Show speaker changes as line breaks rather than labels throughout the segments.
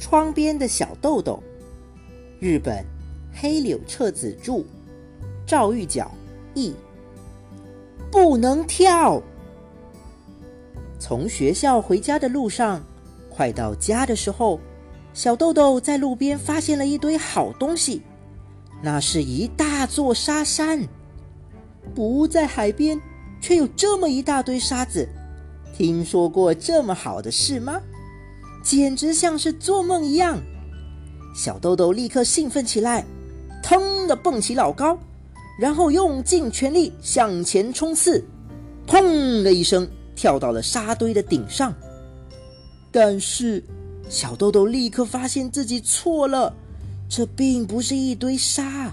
窗边的小豆豆，日本黑柳彻子著，赵玉角译。不能跳。从学校回家的路上，快到家的时候，小豆豆在路边发现了一堆好东西，那是一大座沙山。不在海边，却有这么一大堆沙子，听说过这么好的事吗？简直像是做梦一样。小豆豆立刻兴奋起来，腾的蹦起老高。然后用尽全力向前冲刺，砰的一声跳到了沙堆的顶上。但是小豆豆立刻发现自己错了，这并不是一堆沙，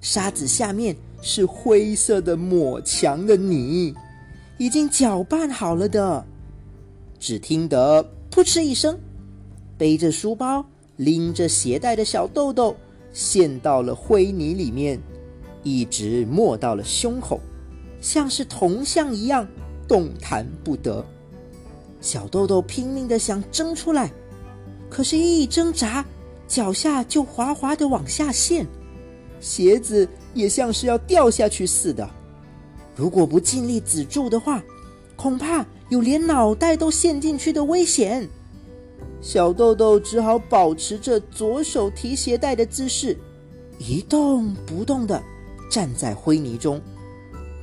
沙子下面是灰色的抹墙的泥，已经搅拌好了的。只听得扑哧一声，背着书包、拎着鞋带的小豆豆陷到了灰泥里面。一直没到了胸口，像是铜像一样动弹不得。小豆豆拼命的想挣出来，可是，一挣扎，脚下就滑滑的往下陷，鞋子也像是要掉下去似的。如果不尽力止住的话，恐怕有连脑袋都陷进去的危险。小豆豆只好保持着左手提鞋带的姿势，一动不动的。站在灰泥中，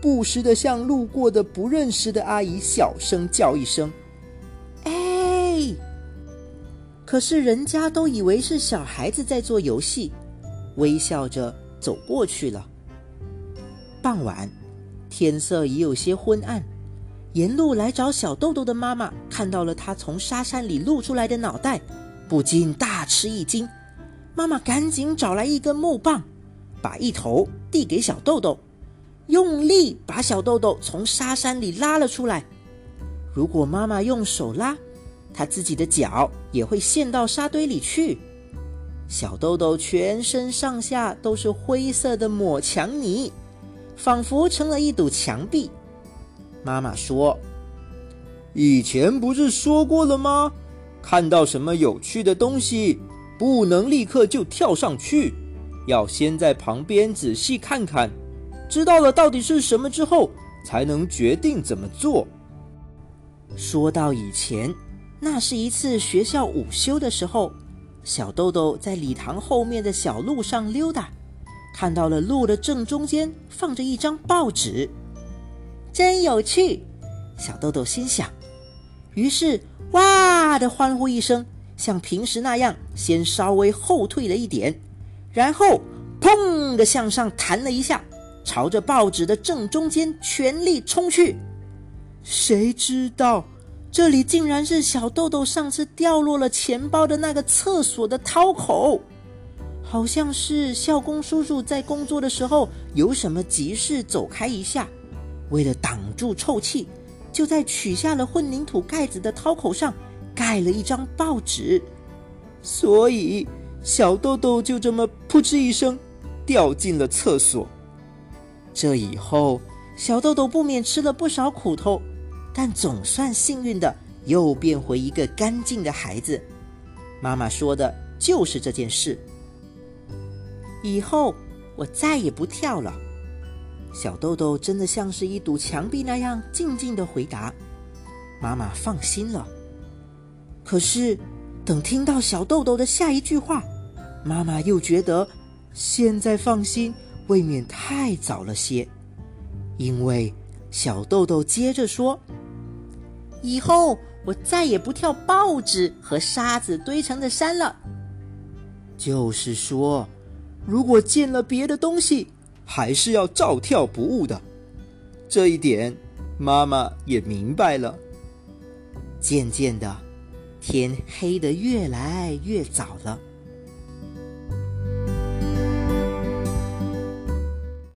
不时的向路过的不认识的阿姨小声叫一声：“哎！”可是人家都以为是小孩子在做游戏，微笑着走过去了。傍晚，天色已有些昏暗，沿路来找小豆豆的妈妈看到了他从沙山里露出来的脑袋，不禁大吃一惊。妈妈赶紧找来一根木棒。把一头递给小豆豆，用力把小豆豆从沙山里拉了出来。如果妈妈用手拉，他自己的脚也会陷到沙堆里去。小豆豆全身上下都是灰色的抹墙泥，仿佛成了一堵墙壁。妈妈说：“
以前不是说过了吗？看到什么有趣的东西，不能立刻就跳上去。”要先在旁边仔细看看，知道了到底是什么之后，才能决定怎么做。
说到以前，那是一次学校午休的时候，小豆豆在礼堂后面的小路上溜达，看到了路的正中间放着一张报纸，真有趣，小豆豆心想。于是哇的欢呼一声，像平时那样，先稍微后退了一点。然后，砰的向上弹了一下，朝着报纸的正中间全力冲去。谁知道，这里竟然是小豆豆上次掉落了钱包的那个厕所的掏口，好像是校工叔叔在工作的时候有什么急事走开一下，为了挡住臭气，就在取下了混凝土盖子的掏口上盖了一张报纸，所以。小豆豆就这么扑哧一声掉进了厕所。这以后，小豆豆不免吃了不少苦头，但总算幸运的又变回一个干净的孩子。妈妈说的就是这件事。以后我再也不跳了。小豆豆真的像是一堵墙壁那样静静的回答。妈妈放心了。可是，等听到小豆豆的下一句话。妈妈又觉得，现在放心未免太早了些，因为小豆豆接着说：“以后我再也不跳报纸和沙子堆成的山了。就是说，如果见了别的东西，还是要照跳不误的。这一点，妈妈也明白了。渐渐的，天黑得越来越早了。”